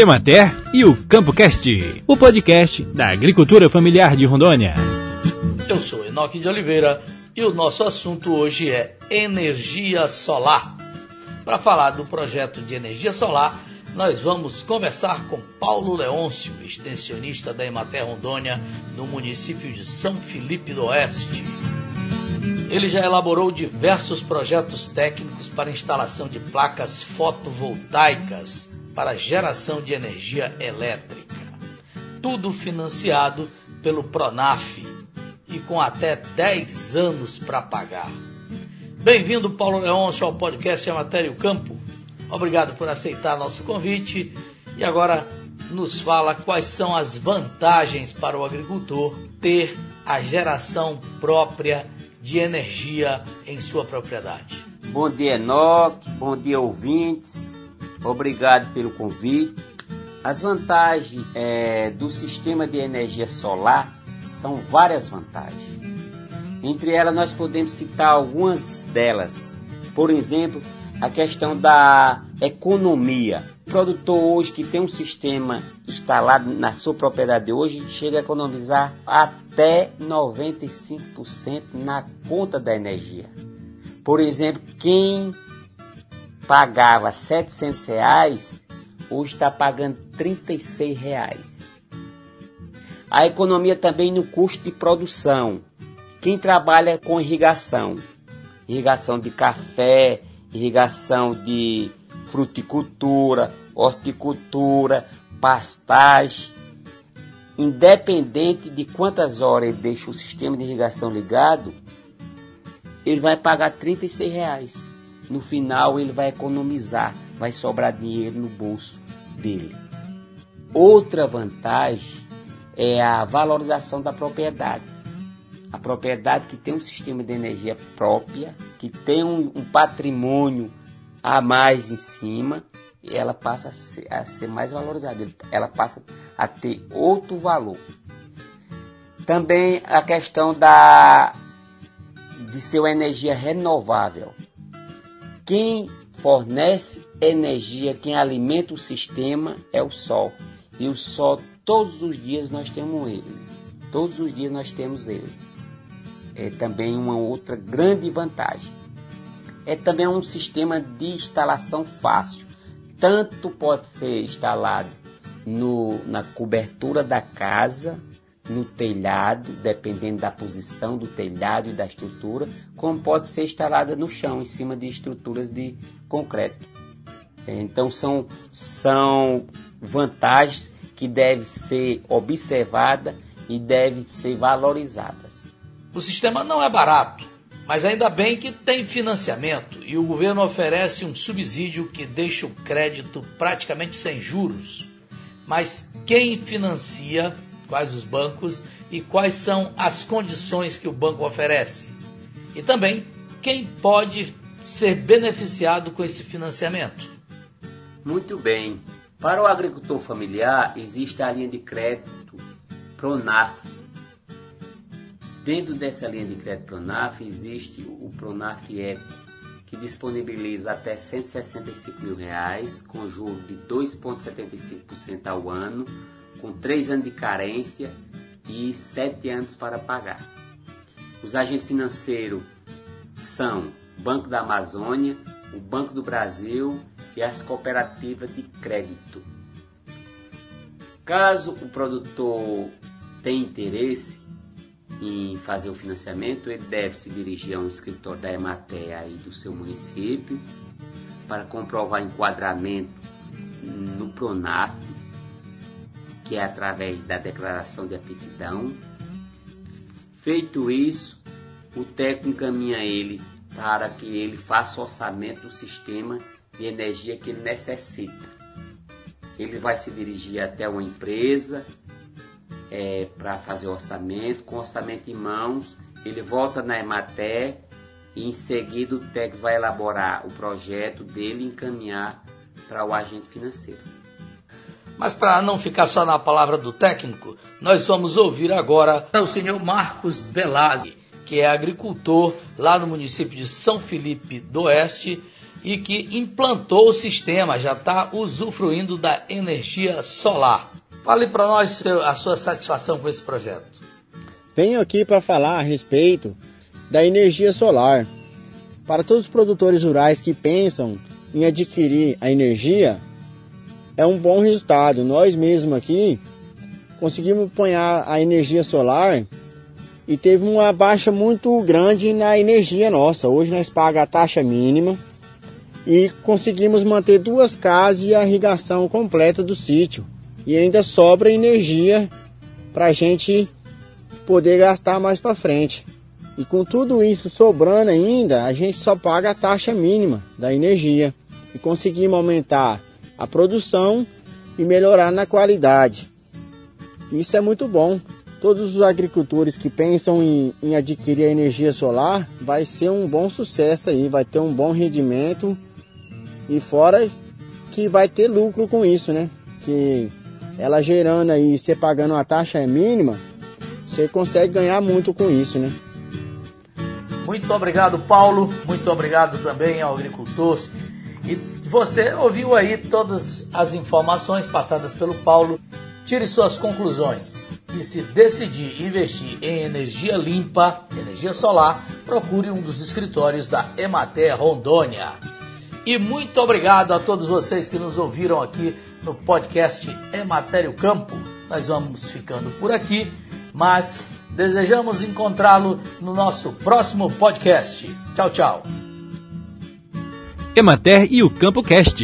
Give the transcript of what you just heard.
Emater e o CampoCast, o podcast da agricultura familiar de Rondônia. Eu sou Enoque de Oliveira e o nosso assunto hoje é energia solar. Para falar do projeto de energia solar, nós vamos conversar com Paulo Leôncio, extensionista da Emater Rondônia, no município de São Felipe do Oeste. Ele já elaborou diversos projetos técnicos para instalação de placas fotovoltaicas para geração de energia elétrica. Tudo financiado pelo Pronaf e com até 10 anos para pagar. Bem-vindo, Paulo Leôncio, ao podcast Matéria Campo. Obrigado por aceitar nosso convite e agora nos fala quais são as vantagens para o agricultor ter a geração própria de energia em sua propriedade. Bom dia, Enoque. Bom dia, ouvintes. Obrigado pelo convite. As vantagens é, do sistema de energia solar são várias vantagens. Entre elas, nós podemos citar algumas delas. Por exemplo, a questão da economia. O produtor hoje que tem um sistema instalado na sua propriedade hoje chega a economizar até 95% na conta da energia. Por exemplo, quem pagava 700 reais, hoje está pagando 36 reais. A economia também no custo de produção. Quem trabalha com irrigação, irrigação de café, irrigação de fruticultura, horticultura, pastagem, independente de quantas horas ele deixa o sistema de irrigação ligado, ele vai pagar 36 reais no final ele vai economizar, vai sobrar dinheiro no bolso dele. Outra vantagem é a valorização da propriedade. A propriedade que tem um sistema de energia própria, que tem um, um patrimônio a mais em cima, ela passa a ser, a ser mais valorizada, ela passa a ter outro valor. Também a questão da de ser uma energia renovável. Quem fornece energia, quem alimenta o sistema é o Sol. E o Sol, todos os dias nós temos ele. Todos os dias nós temos ele. É também uma outra grande vantagem. É também um sistema de instalação fácil. Tanto pode ser instalado no, na cobertura da casa, no telhado, dependendo da posição do telhado e da estrutura, como pode ser instalada no chão, em cima de estruturas de concreto. Então são, são vantagens que devem ser observadas e devem ser valorizadas. O sistema não é barato, mas ainda bem que tem financiamento e o governo oferece um subsídio que deixa o crédito praticamente sem juros. Mas quem financia quais os bancos e quais são as condições que o banco oferece. E também quem pode ser beneficiado com esse financiamento. Muito bem. Para o agricultor familiar, existe a linha de crédito Pronaf. Dentro dessa linha de crédito Pronaf, existe o Pronaf Eco, que disponibiliza até 165 mil reais, com juros de 2,75% ao ano, com 3 anos de carência e 7 anos para pagar. Os agentes financeiros são Banco da Amazônia, o Banco do Brasil e as cooperativas de crédito. Caso o produtor tenha interesse em fazer o financiamento, ele deve se dirigir a um escritório da Emater aí do seu município para comprovar enquadramento no Pronaf que é através da declaração de aptidão. Feito isso, o técnico encaminha ele para que ele faça o orçamento do sistema de energia que ele necessita. Ele vai se dirigir até uma empresa é, para fazer o orçamento, com o orçamento em mãos, ele volta na Emater e em seguida o técnico vai elaborar o projeto dele e encaminhar para o agente financeiro. Mas para não ficar só na palavra do técnico, nós vamos ouvir agora o senhor Marcos Belazzi, que é agricultor lá no município de São Felipe do Oeste e que implantou o sistema, já está usufruindo da energia solar. Fale para nós a sua satisfação com esse projeto. Venho aqui para falar a respeito da energia solar. Para todos os produtores rurais que pensam em adquirir a energia, é um bom resultado. Nós mesmos aqui conseguimos apanhar a energia solar e teve uma baixa muito grande na energia nossa. Hoje nós pagamos a taxa mínima e conseguimos manter duas casas e a irrigação completa do sítio. E ainda sobra energia para a gente poder gastar mais para frente. E com tudo isso sobrando ainda, a gente só paga a taxa mínima da energia e conseguimos aumentar a produção e melhorar na qualidade. Isso é muito bom. Todos os agricultores que pensam em, em adquirir a energia solar vai ser um bom sucesso aí, vai ter um bom rendimento e fora que vai ter lucro com isso, né? Que ela gerando aí, você pagando uma taxa mínima, você consegue ganhar muito com isso, né? Muito obrigado, Paulo. Muito obrigado também ao agricultor. E você ouviu aí todas as informações passadas pelo Paulo. Tire suas conclusões. E se decidir investir em energia limpa, energia solar, procure um dos escritórios da Emater Rondônia. E muito obrigado a todos vocês que nos ouviram aqui no podcast Ematério Campo. Nós vamos ficando por aqui, mas desejamos encontrá-lo no nosso próximo podcast. Tchau, tchau. Emater e o Campo Cast